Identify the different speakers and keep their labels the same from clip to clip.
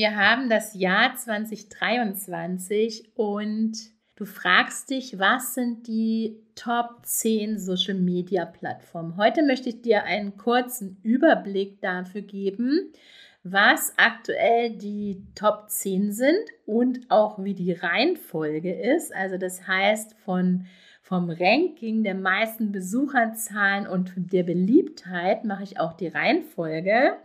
Speaker 1: Wir haben das Jahr 2023 und du fragst dich, was sind die Top 10 Social Media Plattformen? Heute möchte ich dir einen kurzen Überblick dafür geben, was aktuell die Top 10 sind und auch wie die Reihenfolge ist. Also das heißt von vom Ranking der meisten Besucherzahlen und der Beliebtheit mache ich auch die Reihenfolge.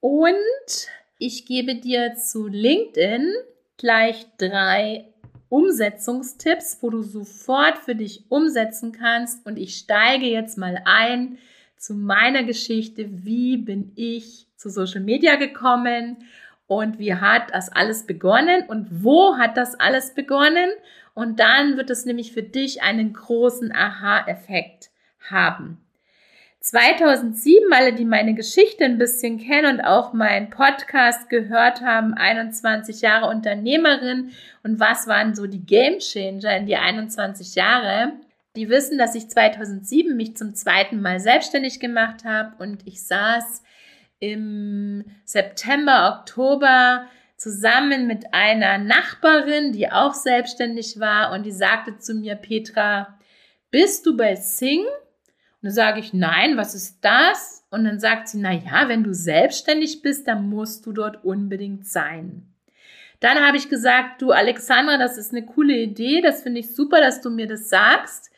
Speaker 1: Und ich gebe dir zu LinkedIn gleich drei Umsetzungstipps, wo du sofort für dich umsetzen kannst. Und ich steige jetzt mal ein zu meiner Geschichte. Wie bin ich zu Social Media gekommen? Und wie hat das alles begonnen? Und wo hat das alles begonnen? Und dann wird es nämlich für dich einen großen Aha-Effekt haben. 2007, alle, die meine Geschichte ein bisschen kennen und auch meinen Podcast gehört haben, 21 Jahre Unternehmerin. Und was waren so die Game Changer in die 21 Jahre, die wissen, dass ich 2007 mich zum zweiten Mal selbstständig gemacht habe. Und ich saß im September, Oktober zusammen mit einer Nachbarin, die auch selbstständig war. Und die sagte zu mir, Petra, bist du bei Sing? Dann sage ich, nein, was ist das? Und dann sagt sie, na ja, wenn du selbstständig bist, dann musst du dort unbedingt sein. Dann habe ich gesagt, du Alexandra, das ist eine coole Idee, das finde ich super, dass du mir das sagst.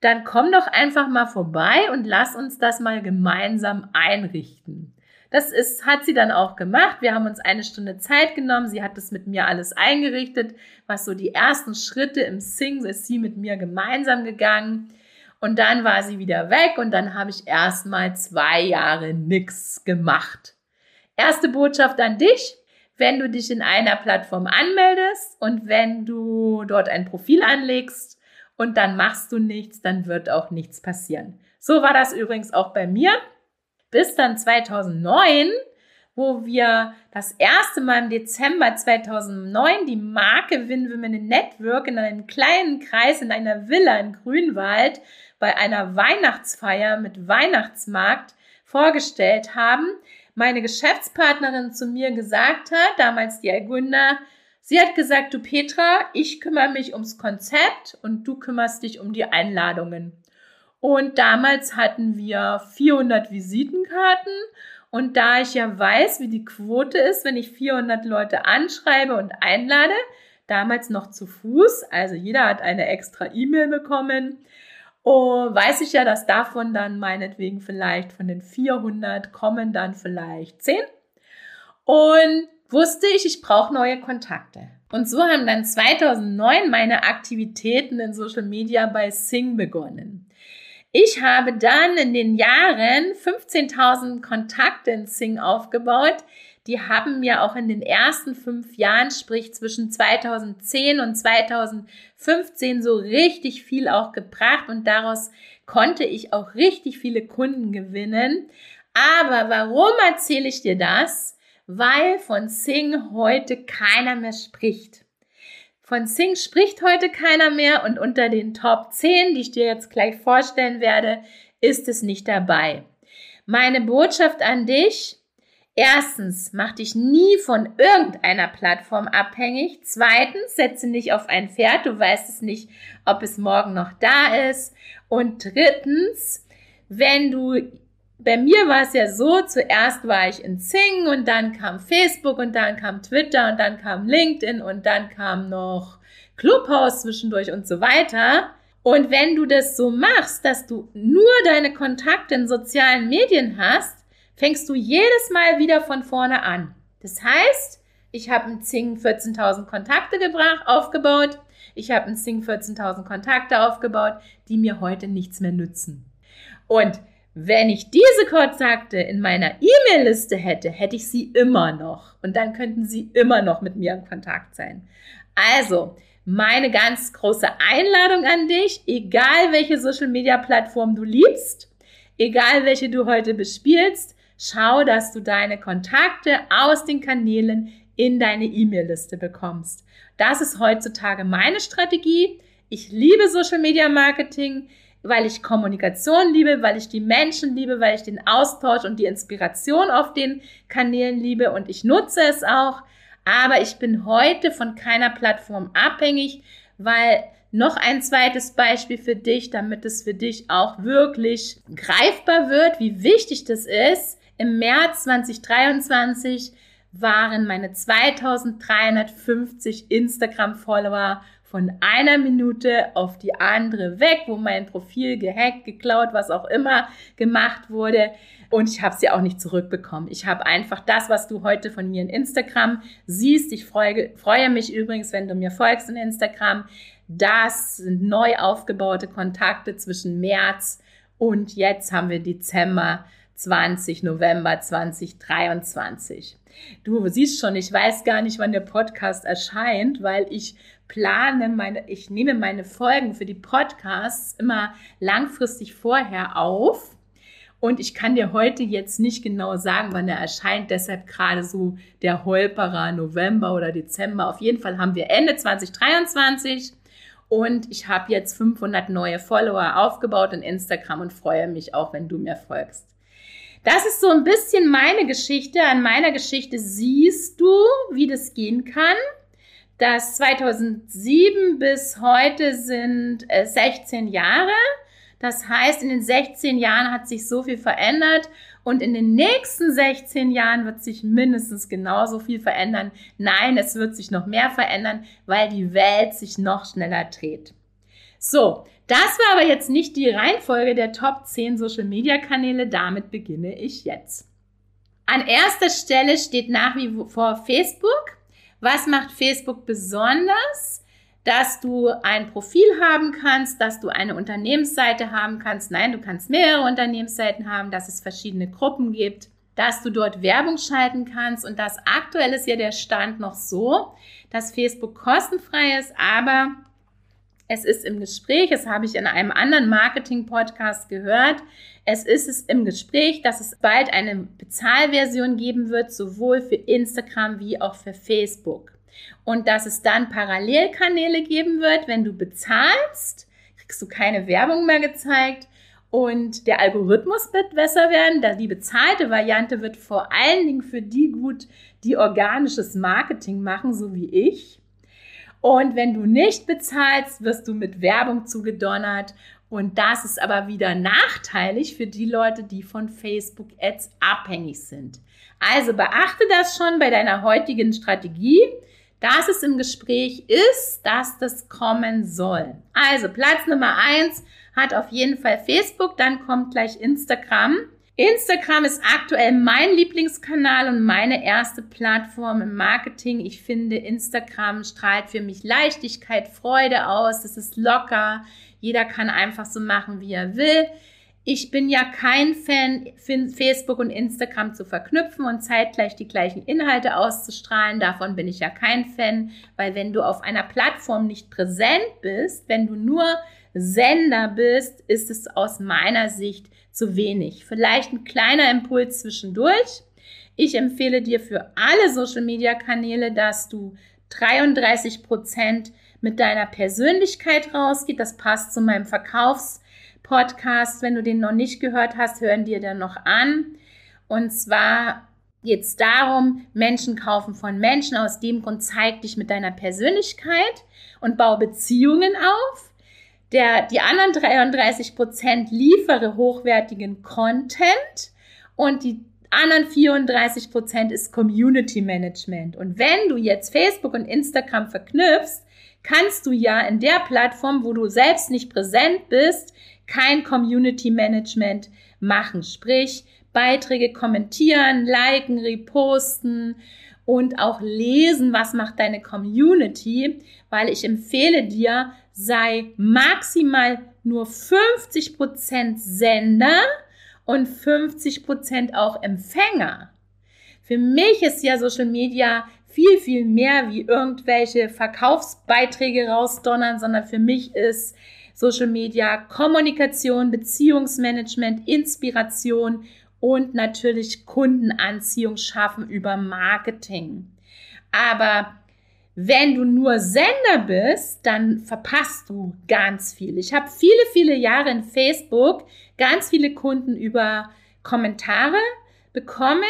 Speaker 1: Dann komm doch einfach mal vorbei und lass uns das mal gemeinsam einrichten. Das ist, hat sie dann auch gemacht. Wir haben uns eine Stunde Zeit genommen. Sie hat das mit mir alles eingerichtet, was so die ersten Schritte im Sing ist sie mit mir gemeinsam gegangen. Und dann war sie wieder weg und dann habe ich erstmal zwei Jahre nichts gemacht. Erste Botschaft an dich. Wenn du dich in einer Plattform anmeldest und wenn du dort ein Profil anlegst und dann machst du nichts, dann wird auch nichts passieren. So war das übrigens auch bei mir. Bis dann 2009 wo wir das erste Mal im Dezember 2009 die Marke Win Women Network in einem kleinen Kreis in einer Villa in Grünwald bei einer Weihnachtsfeier mit Weihnachtsmarkt vorgestellt haben, meine Geschäftspartnerin zu mir gesagt hat, damals die Algunda, sie hat gesagt, du Petra, ich kümmere mich ums Konzept und du kümmerst dich um die Einladungen. Und damals hatten wir 400 Visitenkarten und da ich ja weiß, wie die Quote ist, wenn ich 400 Leute anschreibe und einlade, damals noch zu Fuß, also jeder hat eine extra E-Mail bekommen, Oh, weiß ich ja, dass davon dann meinetwegen vielleicht von den 400 kommen dann vielleicht 10. Und wusste ich, ich brauche neue Kontakte. Und so haben dann 2009 meine Aktivitäten in Social Media bei Sing begonnen. Ich habe dann in den Jahren 15.000 Kontakte in Sing aufgebaut, die haben mir auch in den ersten fünf Jahren, sprich zwischen 2010 und 2015, so richtig viel auch gebracht und daraus konnte ich auch richtig viele Kunden gewinnen. Aber warum erzähle ich dir das? Weil von Sing heute keiner mehr spricht. Von Sing spricht heute keiner mehr und unter den Top 10, die ich dir jetzt gleich vorstellen werde, ist es nicht dabei. Meine Botschaft an dich, Erstens, mach dich nie von irgendeiner Plattform abhängig. Zweitens, setze nicht auf ein Pferd. Du weißt es nicht, ob es morgen noch da ist. Und drittens, wenn du, bei mir war es ja so, zuerst war ich in Zing und dann kam Facebook und dann kam Twitter und dann kam LinkedIn und dann kam noch Clubhouse zwischendurch und so weiter. Und wenn du das so machst, dass du nur deine Kontakte in sozialen Medien hast, fängst du jedes Mal wieder von vorne an. Das heißt, ich habe ein Zing 14.000 Kontakte gebracht, aufgebaut. Ich habe ein Zing 14.000 Kontakte aufgebaut, die mir heute nichts mehr nützen. Und Wenn ich diese Kontakte in meiner E-Mail-Liste hätte, hätte ich sie immer noch. Und dann könnten sie immer noch mit mir in Kontakt sein. Also, meine ganz große Einladung an dich, egal welche Social-Media-Plattform du liebst, egal welche du heute bespielst, schau, dass du deine Kontakte aus den Kanälen in deine E-Mail-Liste bekommst. Das ist heutzutage meine Strategie. Ich liebe Social Media Marketing, weil ich Kommunikation liebe, weil ich die Menschen liebe, weil ich den Austausch und die Inspiration auf den Kanälen liebe und ich nutze es auch. Aber ich bin heute von keiner Plattform abhängig, weil noch ein zweites Beispiel für dich, damit es für dich auch wirklich greifbar wird, wie wichtig das ist. Im März 2023 waren meine 2350 Instagram-Follower von einer Minute auf die andere weg, wo mein Profil gehackt, geklaut, was auch immer gemacht wurde. Und ich habe sie auch nicht zurückbekommen. Ich habe einfach das, was du heute von mir in Instagram siehst. Ich freue, freue mich übrigens, wenn du mir folgst in Instagram. Das sind neu aufgebaute Kontakte zwischen März und jetzt haben wir Dezember 20, November 2023. Du siehst schon, ich weiß gar nicht, wann der Podcast erscheint, weil ich plane meine, ich nehme meine Folgen für die Podcasts immer langfristig vorher auf. Und ich kann dir heute jetzt nicht genau sagen, wann er erscheint. Deshalb gerade so der Holperer November oder Dezember. Auf jeden Fall haben wir Ende 2023 und ich habe jetzt 500 neue Follower aufgebaut in Instagram und freue mich auch, wenn du mir folgst. Das ist so ein bisschen meine Geschichte. An meiner Geschichte siehst du, wie das gehen kann. Das 2007 bis heute sind 16 äh, Jahre. Das heißt, in den 16 Jahren hat sich so viel verändert und in den nächsten 16 Jahren wird sich mindestens genauso viel verändern. Nein, es wird sich noch mehr verändern, weil die Welt sich noch schneller dreht. So, das war aber jetzt nicht die Reihenfolge der Top 10 Social Media Kanäle. Damit beginne ich jetzt. An erster Stelle steht nach wie vor Facebook. Was macht Facebook besonders? Dass du ein Profil haben kannst, dass du eine Unternehmensseite haben kannst. Nein, du kannst mehrere Unternehmensseiten haben, dass es verschiedene Gruppen gibt, dass du dort Werbung schalten kannst. Und das aktuell ist ja der Stand noch so, dass Facebook kostenfrei ist, aber es ist im Gespräch, das habe ich in einem anderen Marketing-Podcast gehört. Es ist es im Gespräch, dass es bald eine Bezahlversion geben wird, sowohl für Instagram wie auch für Facebook. Und dass es dann Parallelkanäle geben wird, wenn du bezahlst, kriegst du keine Werbung mehr gezeigt und der Algorithmus wird besser werden. Die bezahlte Variante wird vor allen Dingen für die gut, die organisches Marketing machen, so wie ich. Und wenn du nicht bezahlst, wirst du mit Werbung zugedonnert. Und das ist aber wieder nachteilig für die Leute, die von Facebook Ads abhängig sind. Also beachte das schon bei deiner heutigen Strategie, dass es im Gespräch ist, dass das kommen soll. Also Platz Nummer eins hat auf jeden Fall Facebook, dann kommt gleich Instagram. Instagram ist aktuell mein Lieblingskanal und meine erste Plattform im Marketing. Ich finde, Instagram strahlt für mich Leichtigkeit, Freude aus. Es ist locker. Jeder kann einfach so machen, wie er will. Ich bin ja kein Fan, Facebook und Instagram zu verknüpfen und zeitgleich die gleichen Inhalte auszustrahlen. Davon bin ich ja kein Fan, weil wenn du auf einer Plattform nicht präsent bist, wenn du nur Sender bist, ist es aus meiner Sicht zu wenig. Vielleicht ein kleiner Impuls zwischendurch. Ich empfehle dir für alle Social-Media-Kanäle, dass du 33 Prozent mit deiner Persönlichkeit rausgeht. Das passt zu meinem Verkaufspodcast. Wenn du den noch nicht gehört hast, hören dir dann noch an. Und zwar geht es darum, Menschen kaufen von Menschen. Aus dem Grund zeig dich mit deiner Persönlichkeit und bau Beziehungen auf. Der, die anderen 33 Prozent liefere hochwertigen Content und die anderen 34 Prozent ist Community Management. Und wenn du jetzt Facebook und Instagram verknüpfst, kannst du ja in der Plattform, wo du selbst nicht präsent bist, kein Community Management machen. Sprich, Beiträge kommentieren, liken, reposten und auch lesen, was macht deine Community, weil ich empfehle dir, sei maximal nur 50% Sender und 50 Prozent auch Empfänger. Für mich ist ja Social Media viel, viel mehr wie irgendwelche Verkaufsbeiträge rausdonnern, sondern für mich ist Social Media Kommunikation, Beziehungsmanagement, Inspiration und natürlich Kundenanziehung schaffen über Marketing. Aber wenn du nur Sender bist, dann verpasst du ganz viel. Ich habe viele, viele Jahre in Facebook ganz viele Kunden über Kommentare bekommen.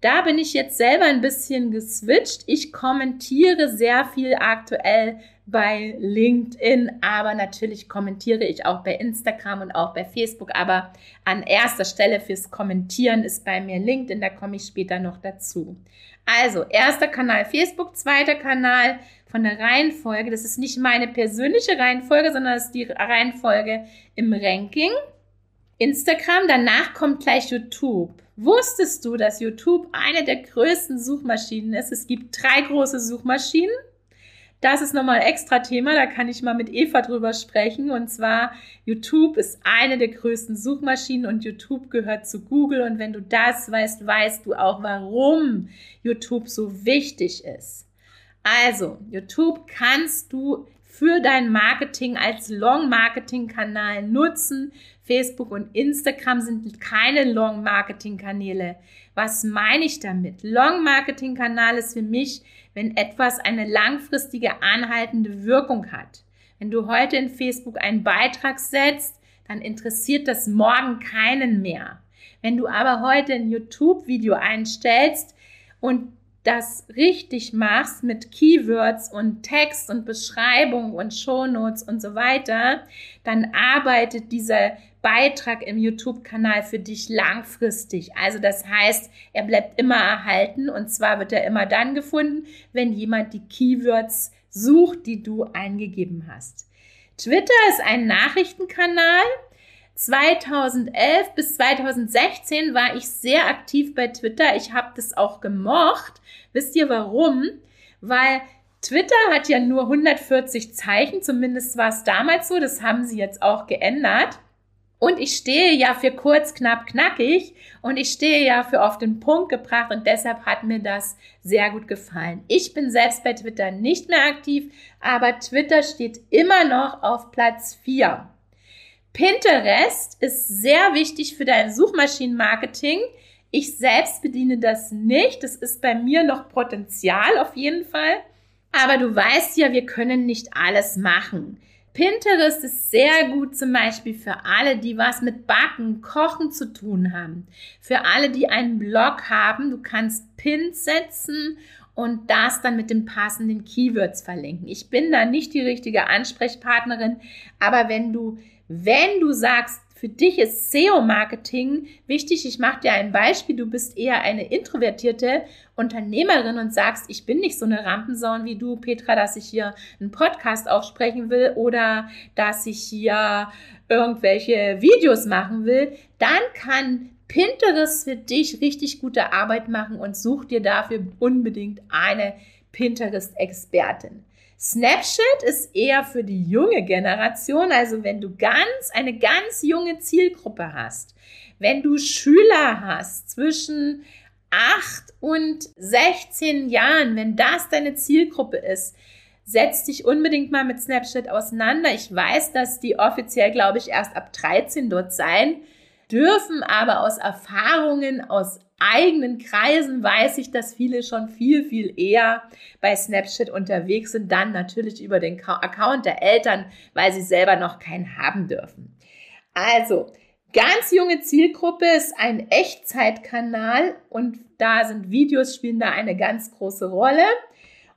Speaker 1: Da bin ich jetzt selber ein bisschen geswitcht. Ich kommentiere sehr viel aktuell bei LinkedIn, aber natürlich kommentiere ich auch bei Instagram und auch bei Facebook. Aber an erster Stelle fürs Kommentieren ist bei mir LinkedIn, da komme ich später noch dazu. Also, erster Kanal Facebook, zweiter Kanal von der Reihenfolge. Das ist nicht meine persönliche Reihenfolge, sondern das ist die Reihenfolge im Ranking. Instagram, danach kommt gleich YouTube. Wusstest du, dass YouTube eine der größten Suchmaschinen ist? Es gibt drei große Suchmaschinen. Das ist nochmal ein extra Thema, da kann ich mal mit Eva drüber sprechen. Und zwar, YouTube ist eine der größten Suchmaschinen und YouTube gehört zu Google. Und wenn du das weißt, weißt du auch, warum YouTube so wichtig ist. Also, YouTube kannst du für dein Marketing als Long-Marketing-Kanal nutzen. Facebook und Instagram sind keine Long-Marketing-Kanäle. Was meine ich damit? Long-Marketing-Kanal ist für mich, wenn etwas eine langfristige, anhaltende Wirkung hat. Wenn du heute in Facebook einen Beitrag setzt, dann interessiert das morgen keinen mehr. Wenn du aber heute ein YouTube-Video einstellst und das richtig machst mit Keywords und Text und Beschreibung und Shownotes und so weiter, dann arbeitet dieser Beitrag im YouTube-Kanal für dich langfristig. Also das heißt, er bleibt immer erhalten und zwar wird er immer dann gefunden, wenn jemand die Keywords sucht, die du eingegeben hast. Twitter ist ein Nachrichtenkanal. 2011 bis 2016 war ich sehr aktiv bei Twitter. Ich habe das auch gemocht. Wisst ihr warum? Weil Twitter hat ja nur 140 Zeichen, zumindest war es damals so. Das haben sie jetzt auch geändert. Und ich stehe ja für kurz, knapp, knackig und ich stehe ja für auf den Punkt gebracht und deshalb hat mir das sehr gut gefallen. Ich bin selbst bei Twitter nicht mehr aktiv, aber Twitter steht immer noch auf Platz 4. Pinterest ist sehr wichtig für dein Suchmaschinenmarketing. Ich selbst bediene das nicht. Das ist bei mir noch Potenzial auf jeden Fall. Aber du weißt ja, wir können nicht alles machen. Pinterest ist sehr gut zum Beispiel für alle, die was mit Backen, Kochen zu tun haben. Für alle, die einen Blog haben. Du kannst Pins setzen und das dann mit den passenden Keywords verlinken. Ich bin da nicht die richtige Ansprechpartnerin, aber wenn du wenn du sagst, für dich ist SEO-Marketing wichtig. Ich mache dir ein Beispiel. Du bist eher eine introvertierte Unternehmerin und sagst, ich bin nicht so eine Rampensaun wie du, Petra, dass ich hier einen Podcast aufsprechen will oder dass ich hier irgendwelche Videos machen will. Dann kann Pinterest für dich richtig gute Arbeit machen und such dir dafür unbedingt eine Pinterest-Expertin. Snapchat ist eher für die junge Generation, also wenn du ganz, eine ganz junge Zielgruppe hast, wenn du Schüler hast zwischen 8 und 16 Jahren, wenn das deine Zielgruppe ist, setz dich unbedingt mal mit Snapchat auseinander. Ich weiß, dass die offiziell, glaube ich, erst ab 13 dort sein dürfen, aber aus Erfahrungen, aus eigenen Kreisen weiß ich, dass viele schon viel, viel eher bei Snapchat unterwegs sind, dann natürlich über den Account der Eltern, weil sie selber noch keinen haben dürfen. Also, ganz junge Zielgruppe ist ein Echtzeitkanal und da sind Videos spielen da eine ganz große Rolle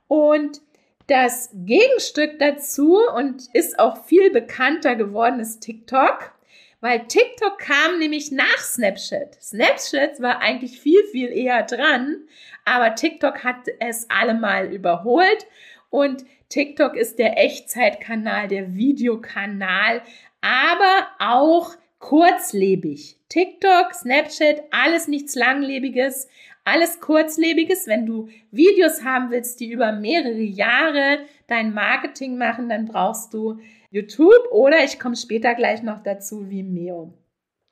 Speaker 1: und das Gegenstück dazu und ist auch viel bekannter geworden ist TikTok weil TikTok kam nämlich nach Snapchat. Snapchat war eigentlich viel, viel eher dran, aber TikTok hat es allemal überholt und TikTok ist der Echtzeitkanal, der Videokanal, aber auch kurzlebig. TikTok, Snapchat, alles nichts Langlebiges, alles Kurzlebiges. Wenn du Videos haben willst, die über mehrere Jahre dein Marketing machen, dann brauchst du YouTube oder ich komme später gleich noch dazu, Vimeo.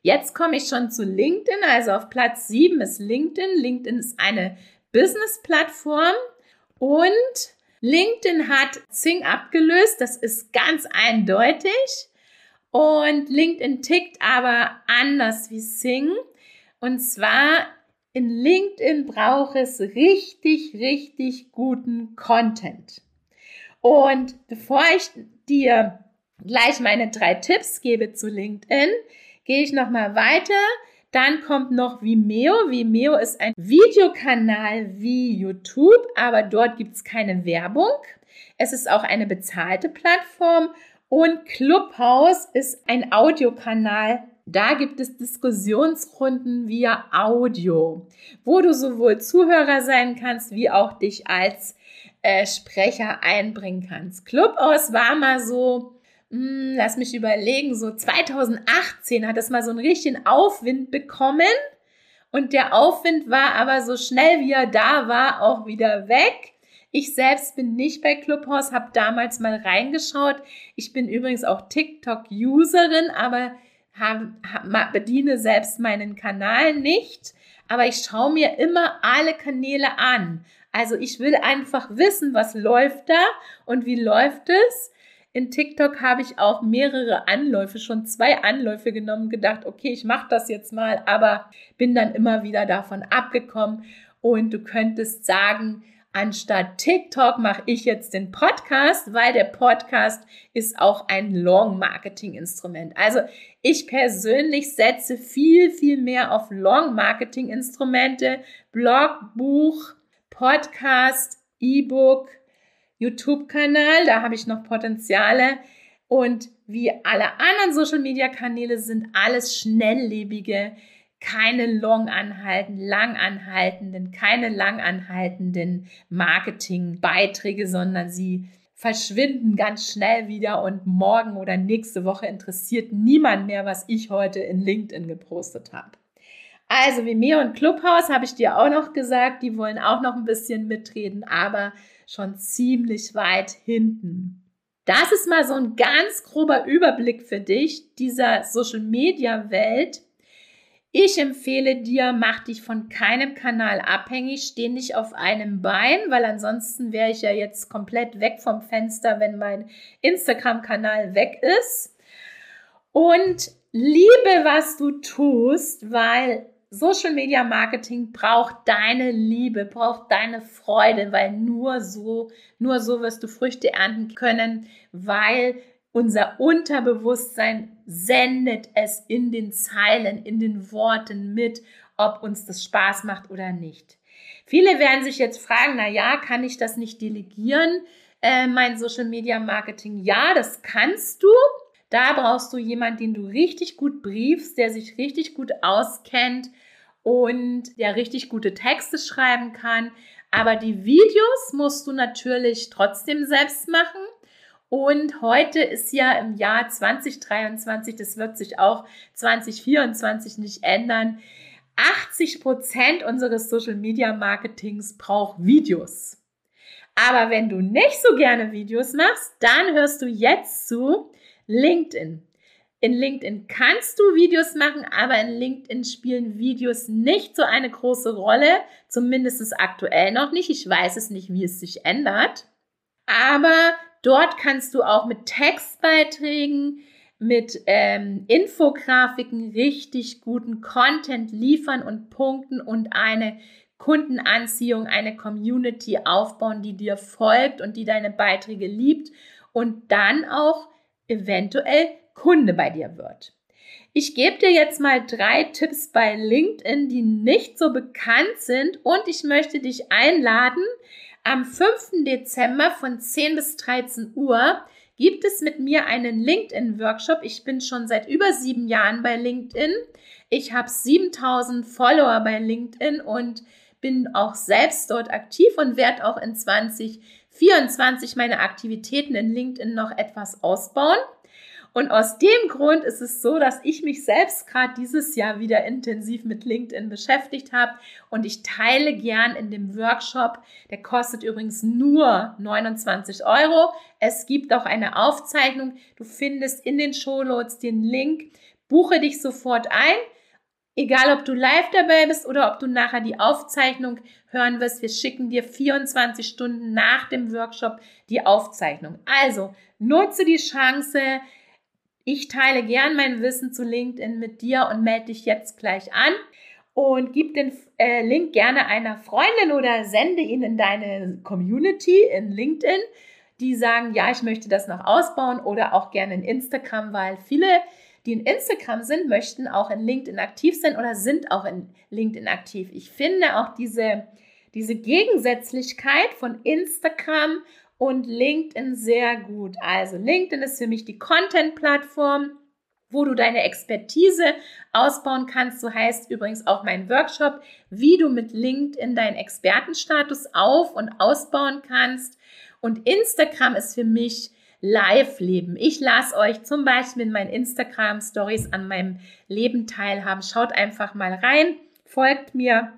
Speaker 1: Jetzt komme ich schon zu LinkedIn. Also auf Platz 7 ist LinkedIn. LinkedIn ist eine Business-Plattform und LinkedIn hat Zing abgelöst. Das ist ganz eindeutig. Und LinkedIn tickt aber anders wie Sing. Und zwar in LinkedIn braucht es richtig, richtig guten Content. Und bevor ich dir gleich meine drei Tipps gebe zu LinkedIn, gehe ich nochmal weiter. Dann kommt noch Vimeo. Vimeo ist ein Videokanal wie YouTube, aber dort gibt es keine Werbung. Es ist auch eine bezahlte Plattform und Clubhouse ist ein Audiokanal. Da gibt es Diskussionsrunden via Audio, wo du sowohl Zuhörer sein kannst, wie auch dich als äh, Sprecher einbringen kannst. Clubhouse war mal so, mh, hm, lass mich überlegen, so 2018 hat es mal so einen richtigen Aufwind bekommen. Und der Aufwind war aber so schnell wie er da war, auch wieder weg. Ich selbst bin nicht bei Clubhouse, habe damals mal reingeschaut. Ich bin übrigens auch TikTok-Userin, aber hab, hab, bediene selbst meinen Kanal nicht. Aber ich schaue mir immer alle Kanäle an. Also ich will einfach wissen, was läuft da und wie läuft es. In TikTok habe ich auch mehrere Anläufe, schon zwei Anläufe genommen, gedacht, okay, ich mache das jetzt mal, aber bin dann immer wieder davon abgekommen. Und du könntest sagen, Anstatt TikTok mache ich jetzt den Podcast, weil der Podcast ist auch ein Long-Marketing-Instrument. Also ich persönlich setze viel, viel mehr auf Long-Marketing-Instrumente, Blog, Buch, Podcast, E-Book, YouTube-Kanal. Da habe ich noch Potenziale. Und wie alle anderen Social-Media-Kanäle sind alles schnelllebige keine long anhaltenden, lang anhaltenden, keine lang anhaltenden Marketingbeiträge, sondern sie verschwinden ganz schnell wieder und morgen oder nächste Woche interessiert niemand mehr, was ich heute in LinkedIn gepostet habe. Also Vimeo und Clubhouse habe ich dir auch noch gesagt, die wollen auch noch ein bisschen mitreden, aber schon ziemlich weit hinten. Das ist mal so ein ganz grober Überblick für dich dieser Social Media Welt ich empfehle dir, mach dich von keinem Kanal abhängig, steh nicht auf einem Bein, weil ansonsten wäre ich ja jetzt komplett weg vom Fenster, wenn mein Instagram-Kanal weg ist. Und liebe, was du tust, weil Social Media Marketing braucht deine Liebe, braucht deine Freude, weil nur so, nur so wirst du Früchte ernten können, weil unser Unterbewusstsein sendet es in den Zeilen, in den Worten mit, ob uns das Spaß macht oder nicht. Viele werden sich jetzt fragen, na ja, kann ich das nicht delegieren, äh, mein Social Media Marketing? Ja, das kannst du. Da brauchst du jemanden, den du richtig gut briefst, der sich richtig gut auskennt und der richtig gute Texte schreiben kann. Aber die Videos musst du natürlich trotzdem selbst machen. Und heute ist ja im Jahr 2023, das wird sich auch 2024 nicht ändern. 80 Prozent unseres Social Media Marketings braucht Videos. Aber wenn du nicht so gerne Videos machst, dann hörst du jetzt zu LinkedIn. In LinkedIn kannst du Videos machen, aber in LinkedIn spielen Videos nicht so eine große Rolle, zumindest aktuell noch nicht. Ich weiß es nicht, wie es sich ändert. Aber Dort kannst du auch mit Textbeiträgen, mit ähm, Infografiken richtig guten Content liefern und punkten und eine Kundenanziehung, eine Community aufbauen, die dir folgt und die deine Beiträge liebt und dann auch eventuell Kunde bei dir wird. Ich gebe dir jetzt mal drei Tipps bei LinkedIn, die nicht so bekannt sind und ich möchte dich einladen, am 5. Dezember von 10 bis 13 Uhr gibt es mit mir einen LinkedIn-Workshop. Ich bin schon seit über sieben Jahren bei LinkedIn. Ich habe 7000 Follower bei LinkedIn und bin auch selbst dort aktiv und werde auch in 2024 meine Aktivitäten in LinkedIn noch etwas ausbauen. Und aus dem Grund ist es so, dass ich mich selbst gerade dieses Jahr wieder intensiv mit LinkedIn beschäftigt habe und ich teile gern in dem Workshop, der kostet übrigens nur 29 Euro. Es gibt auch eine Aufzeichnung. Du findest in den Shownotes den Link. buche dich sofort ein. Egal, ob du live dabei bist oder ob du nachher die Aufzeichnung hören wirst, wir schicken dir 24 Stunden nach dem Workshop die Aufzeichnung. Also nutze die Chance. Ich teile gern mein Wissen zu LinkedIn mit dir und melde dich jetzt gleich an und gib den äh, Link gerne einer Freundin oder sende ihn in deine Community in LinkedIn, die sagen, ja, ich möchte das noch ausbauen oder auch gerne in Instagram, weil viele, die in Instagram sind, möchten auch in LinkedIn aktiv sein oder sind auch in LinkedIn aktiv. Ich finde auch diese, diese Gegensätzlichkeit von Instagram und LinkedIn sehr gut. Also LinkedIn ist für mich die Content-Plattform wo du deine Expertise ausbauen kannst. So heißt übrigens auch mein Workshop, wie du mit LinkedIn deinen Expertenstatus auf und ausbauen kannst. Und Instagram ist für mich Live-Leben. Ich lasse euch zum Beispiel in meinen Instagram-Stories an meinem Leben teilhaben. Schaut einfach mal rein, folgt mir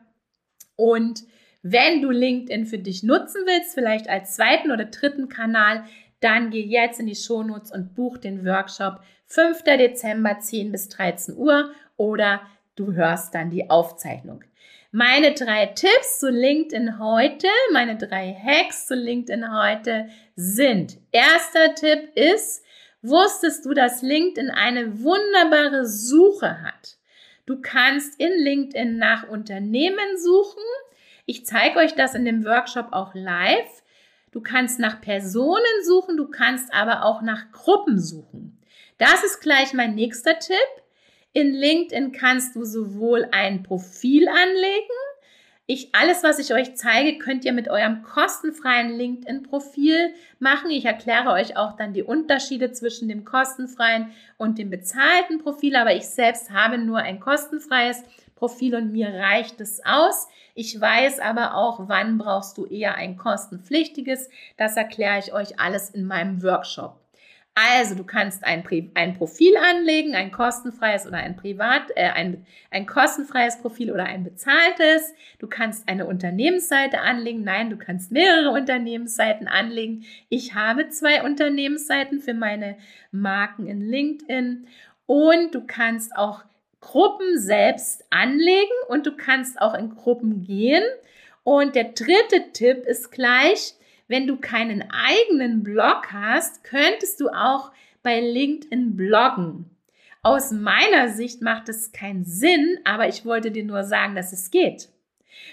Speaker 1: und wenn du LinkedIn für dich nutzen willst, vielleicht als zweiten oder dritten Kanal, dann geh jetzt in die Shownotes und buch den Workshop 5. Dezember 10 bis 13 Uhr oder du hörst dann die Aufzeichnung. Meine drei Tipps zu LinkedIn heute, meine drei Hacks zu LinkedIn heute sind. Erster Tipp ist, wusstest du, dass LinkedIn eine wunderbare Suche hat? Du kannst in LinkedIn nach Unternehmen suchen. Ich zeige euch das in dem Workshop auch live. Du kannst nach Personen suchen, du kannst aber auch nach Gruppen suchen. Das ist gleich mein nächster Tipp. In LinkedIn kannst du sowohl ein Profil anlegen, ich, alles, was ich euch zeige, könnt ihr mit eurem kostenfreien LinkedIn-Profil machen. Ich erkläre euch auch dann die Unterschiede zwischen dem kostenfreien und dem bezahlten Profil, aber ich selbst habe nur ein kostenfreies Profil und mir reicht es aus. Ich weiß aber auch, wann brauchst du eher ein kostenpflichtiges. Das erkläre ich euch alles in meinem Workshop. Also du kannst ein, ein Profil anlegen, ein kostenfreies oder ein privat, äh, ein, ein kostenfreies Profil oder ein bezahltes. Du kannst eine Unternehmensseite anlegen. Nein, du kannst mehrere Unternehmensseiten anlegen. Ich habe zwei Unternehmensseiten für meine Marken in LinkedIn. Und du kannst auch Gruppen selbst anlegen und du kannst auch in Gruppen gehen. Und der dritte Tipp ist gleich, wenn du keinen eigenen Blog hast, könntest du auch bei LinkedIn bloggen. Aus meiner Sicht macht es keinen Sinn, aber ich wollte dir nur sagen, dass es geht.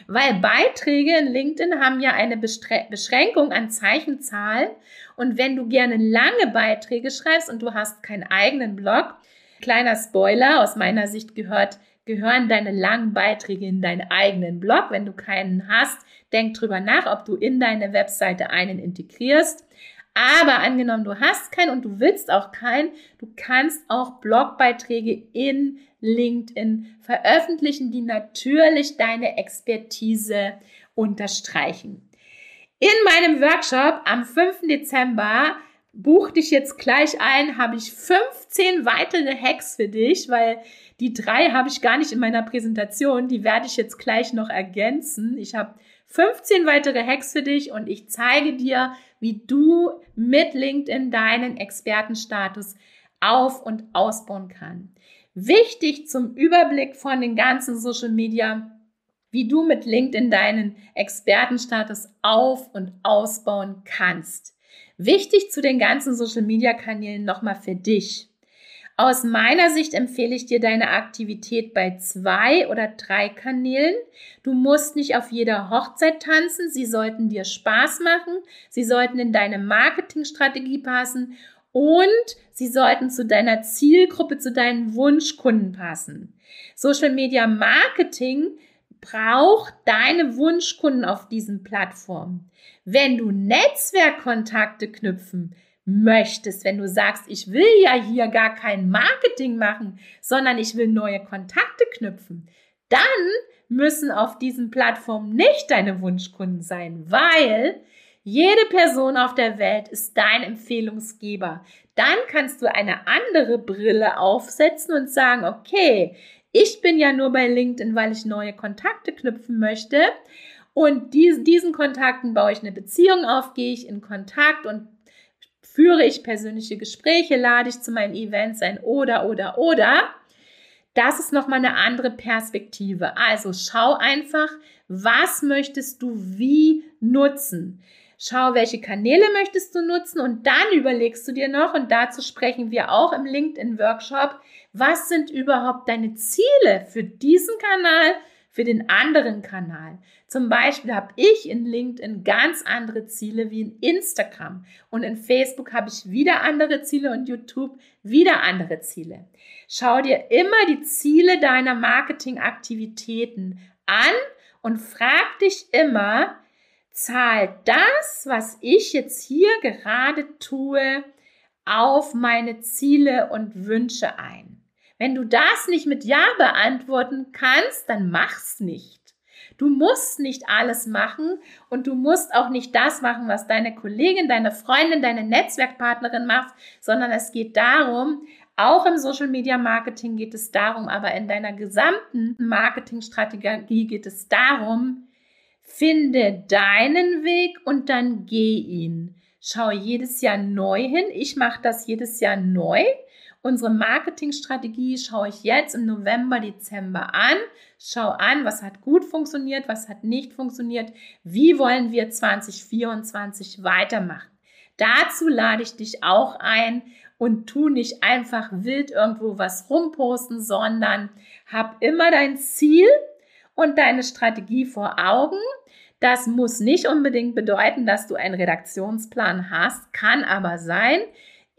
Speaker 1: Weil Beiträge in LinkedIn haben ja eine Beschränkung an Zeichenzahlen und wenn du gerne lange Beiträge schreibst und du hast keinen eigenen Blog, Kleiner Spoiler, aus meiner Sicht gehört, gehören deine langen Beiträge in deinen eigenen Blog. Wenn du keinen hast, denk drüber nach, ob du in deine Webseite einen integrierst. Aber angenommen, du hast keinen und du willst auch keinen, du kannst auch Blogbeiträge in LinkedIn veröffentlichen, die natürlich deine Expertise unterstreichen. In meinem Workshop am 5. Dezember buch dich jetzt gleich ein, habe ich 15 weitere Hacks für dich, weil die drei habe ich gar nicht in meiner Präsentation, die werde ich jetzt gleich noch ergänzen. Ich habe 15 weitere Hacks für dich und ich zeige dir, wie du mit LinkedIn deinen Expertenstatus auf und ausbauen kannst. Wichtig zum Überblick von den ganzen Social Media, wie du mit LinkedIn deinen Expertenstatus auf und ausbauen kannst. Wichtig zu den ganzen Social-Media-Kanälen nochmal für dich. Aus meiner Sicht empfehle ich dir deine Aktivität bei zwei oder drei Kanälen. Du musst nicht auf jeder Hochzeit tanzen. Sie sollten dir Spaß machen. Sie sollten in deine Marketingstrategie passen und sie sollten zu deiner Zielgruppe, zu deinen Wunschkunden passen. Social Media Marketing braucht deine Wunschkunden auf diesen Plattformen. Wenn du Netzwerkkontakte knüpfen möchtest, wenn du sagst, ich will ja hier gar kein Marketing machen, sondern ich will neue Kontakte knüpfen, dann müssen auf diesen Plattformen nicht deine Wunschkunden sein, weil jede Person auf der Welt ist dein Empfehlungsgeber. Dann kannst du eine andere Brille aufsetzen und sagen, okay, ich bin ja nur bei LinkedIn, weil ich neue Kontakte knüpfen möchte. Und diesen, diesen Kontakten baue ich eine Beziehung auf, gehe ich in Kontakt und führe ich persönliche Gespräche, lade ich zu meinen Events ein oder, oder, oder. das ist nochmal eine andere Perspektive. Also schau einfach, was möchtest du wie nutzen. Schau, welche Kanäle möchtest du nutzen und dann überlegst du dir noch, und dazu sprechen wir auch im LinkedIn-Workshop, was sind überhaupt deine Ziele für diesen Kanal, für den anderen Kanal. Zum Beispiel habe ich in LinkedIn ganz andere Ziele wie in Instagram und in Facebook habe ich wieder andere Ziele und YouTube wieder andere Ziele. Schau dir immer die Ziele deiner Marketingaktivitäten an und frag dich immer, zahlt das, was ich jetzt hier gerade tue, auf meine Ziele und Wünsche ein? Wenn du das nicht mit Ja beantworten kannst, dann mach's nicht. Du musst nicht alles machen und du musst auch nicht das machen, was deine Kollegin, deine Freundin, deine Netzwerkpartnerin macht, sondern es geht darum, auch im Social Media Marketing geht es darum, aber in deiner gesamten Marketingstrategie geht es darum, Finde deinen Weg und dann geh ihn. Schau jedes Jahr neu hin. Ich mache das jedes Jahr neu. Unsere Marketingstrategie schaue ich jetzt im November, Dezember an. Schau an, was hat gut funktioniert, was hat nicht funktioniert. Wie wollen wir 2024 weitermachen? Dazu lade ich dich auch ein und tu nicht einfach wild irgendwo was rumposten, sondern hab immer dein Ziel und deine Strategie vor Augen. Das muss nicht unbedingt bedeuten, dass du einen Redaktionsplan hast, kann aber sein.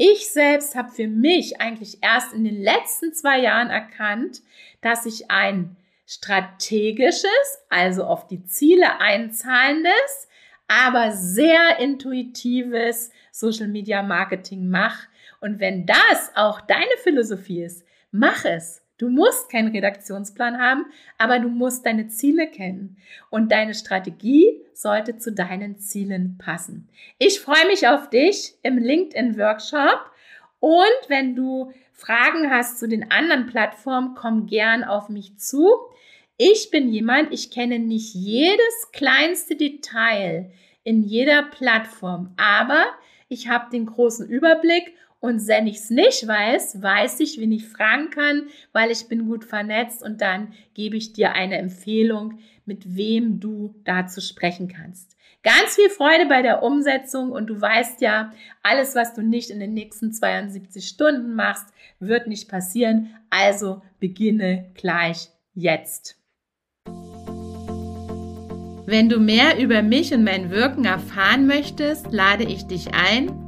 Speaker 1: Ich selbst habe für mich eigentlich erst in den letzten zwei Jahren erkannt, dass ich ein strategisches, also auf die Ziele einzahlendes, aber sehr intuitives Social Media Marketing mache. Und wenn das auch deine Philosophie ist, mach es. Du musst keinen Redaktionsplan haben, aber du musst deine Ziele kennen und deine Strategie sollte zu deinen Zielen passen. Ich freue mich auf dich im LinkedIn-Workshop und wenn du Fragen hast zu den anderen Plattformen, komm gern auf mich zu. Ich bin jemand, ich kenne nicht jedes kleinste Detail in jeder Plattform, aber ich habe den großen Überblick und wenn ich es nicht weiß, weiß ich, wen ich fragen kann, weil ich bin gut vernetzt und dann gebe ich dir eine Empfehlung, mit wem du dazu sprechen kannst. Ganz viel Freude bei der Umsetzung und du weißt ja, alles, was du nicht in den nächsten 72 Stunden machst, wird nicht passieren. Also beginne gleich jetzt. Wenn du mehr über mich und mein Wirken erfahren möchtest, lade ich dich ein